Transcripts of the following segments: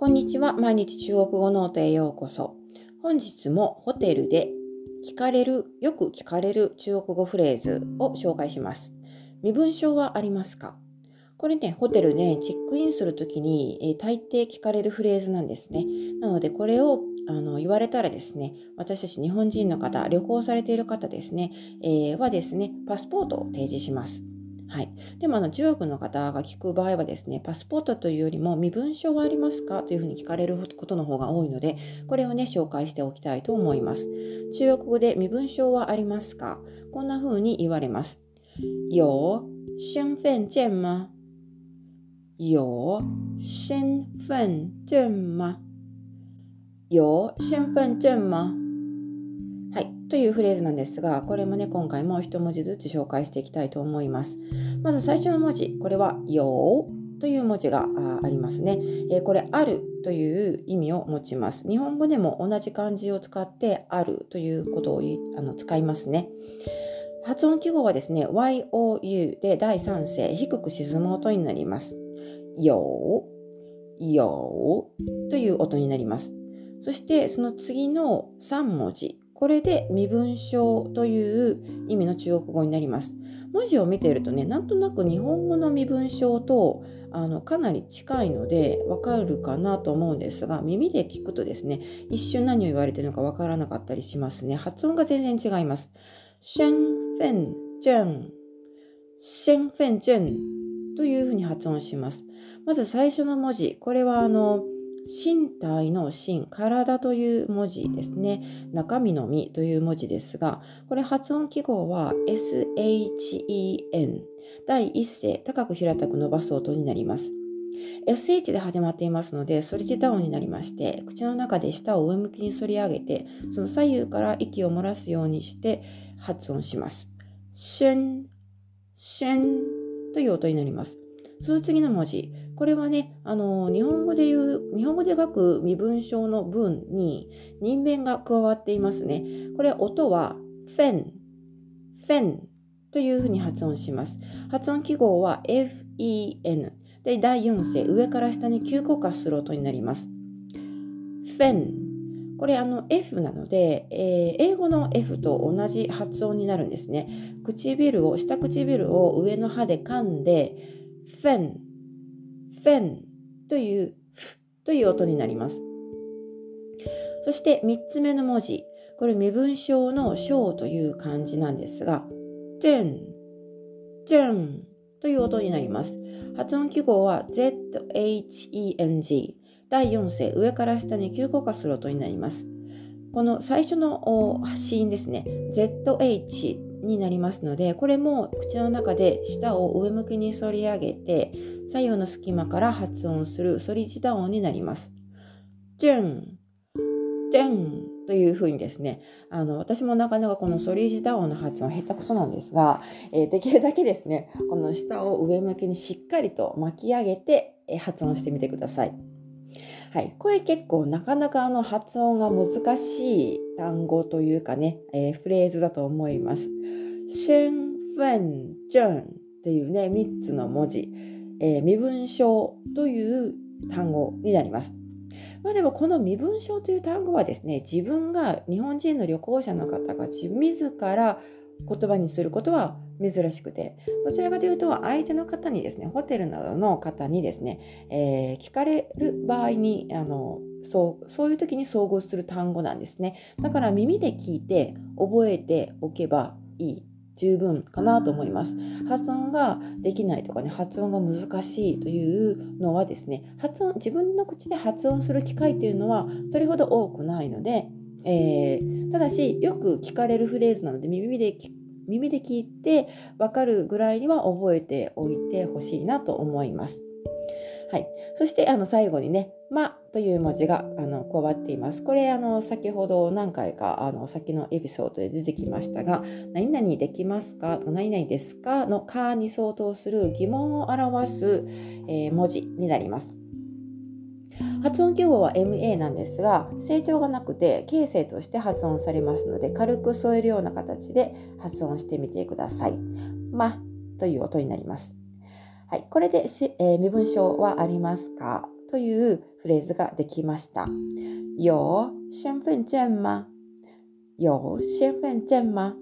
こんにちは。毎日中国語ノートへようこそ。本日もホテルで聞かれる、よく聞かれる中国語フレーズを紹介します。身分証はありますか？これね、ホテルね、チェックインするときに、えー、大抵聞かれるフレーズなんですね。なので、これをあの言われたらですね、私たち日本人の方、旅行されている方ですね、えー、はですね、パスポートを提示します。はい。でも、あの、中国の方が聞く場合はですね、パスポートというよりも身分証はありますかというふうに聞かれることの方が多いので、これをね、紹介しておきたいと思います。中国語で身分証はありますか？こんな風に言われます。有身份证吗？有身份证吗？有身份证吗？というフレーズなんですが、これもね、今回も一文字ずつ紹介していきたいと思います。まず最初の文字、これは、よという文字がありますね、え、これ、あるという意味を持ちます。日本語でも同じ漢字を使って、あるということをあの使いますね。発音記号はですね、you で第三声、低く沈む音になります。よよという音になります。そしてその次の3文字、これで身分証という意味の中国語になります。文字を見ているとね、なんとなく日本語の身分証とあのかなり近いのでわかるかなと思うんですが、耳で聞くとですね、一瞬何を言われているのかわからなかったりしますね。発音が全然違います。身份证、身份证というふうに発音します。まず最初の文字、これはあの、身体の身、体という文字ですね。中身の身という文字ですが、これ発音記号は SHEN。第一声、高く平たく伸ばす音になります。SH で始まっていますので、反り舌音になりまして、口の中で舌を上向きに反り上げて、その左右から息を漏らすようにして発音します。シュン、シュンという音になります。その次の文字、これはね、あの、日本語で言う、日本語で書く身分証の文に人弁が加わっていますね。これ音はフェン、フェンというふうに発音します。発音記号は FEN。で、第4声、上から下に急降下する音になります。フェン。これあの F なので、えー、英語の F と同じ発音になるんですね。唇を、下唇を上の歯で噛んで、フェンフェンというフという音になります。そして3つ目の文字、これ身分証の章という漢字なんですが、ジェン、ジェンという音になります。発音記号は ZHENG。第4声、上から下に急降下する音になります。この最初の子音ですね、ZH になりますので、これも口の中で舌を上向きに反り上げて、左右の隙間から発音する反り舌音になります。ジェン、ジェンというふうにですね、あの、私もなかなかこの反り舌音の発音下手くそなんですが、えー、できるだけですね、この舌を上向きにしっかりと巻き上げて、え発音してみてください。はい。これ結構なかなかあの発音が難しい単語というかね、えー、フレーズだと思います。身份证っていうね、3つの文字、えー、身分証という単語になります。まあでもこの身分証という単語はですね、自分が日本人の旅行者の方が自ら言葉にすることは珍しくて、どちらかというと相手の方にですね、ホテルなどの方にですね、えー、聞かれる場合に、あの、そう、そういう時に遭遇する単語なんですね。だから耳で聞いて覚えておけばいい。十分かなと思います。発音ができないとかね、発音が難しいというのはですね、発音、自分の口で発音する機会というのはそれほど多くないので、えー、ただし、よく聞かれるフレーズなので、耳で耳で聞いて分かるぐらいには覚えておいてほしいなと思います。はい。そして、あの、最後にね、まという文字が、あの、加わっています。これ、あの、先ほど何回か、あの、先のエピソードで出てきましたが、何々できますか？何々ですか？のかに相当する疑問を表す、えー、文字になります。発音記号は MA なんですが成長がなくて形成として発音されますので軽く添えるような形で発音してみてください。まという音になります。はい、これでし、えー、身分証はありますか？というフレーズができました。有身份证吗？有身份证吗？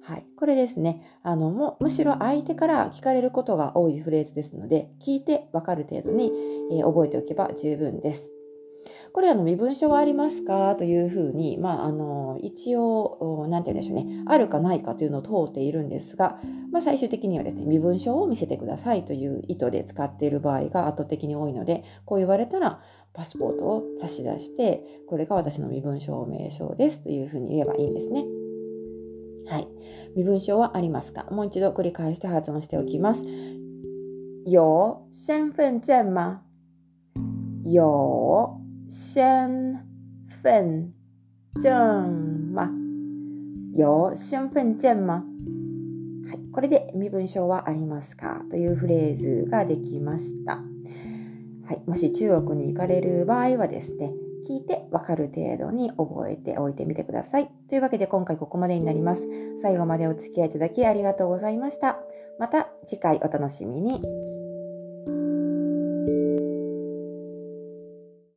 はい。これですね。あの、も、むしろ相手から聞かれることが多いフレーズですので、聞いてわかる程度に、えー、覚えておけば十分です。これあの身分証はありますかというふうに、まあ、あの一応何て言うんでしょうねあるかないかというのを通っているんですが、まあ、最終的にはですね身分証を見せてくださいという意図で使っている場合が圧倒的に多いのでこう言われたらパスポートを差し出してこれが私の身分証明書ですというふうに言えばいいんですね。はい。身分証はありますか？もう一度繰り返して発音しておきます。有身份证吗有身份证吗有身份证吗？はい、これで身分証はありますか？というフレーズができました。はい、もし中国に行かれる場合はですね、聞いてわかる程度に覚えておいてみてください。というわけで今回ここまでになります。最後までお付き合いいただきありがとうございました。また次回お楽しみに。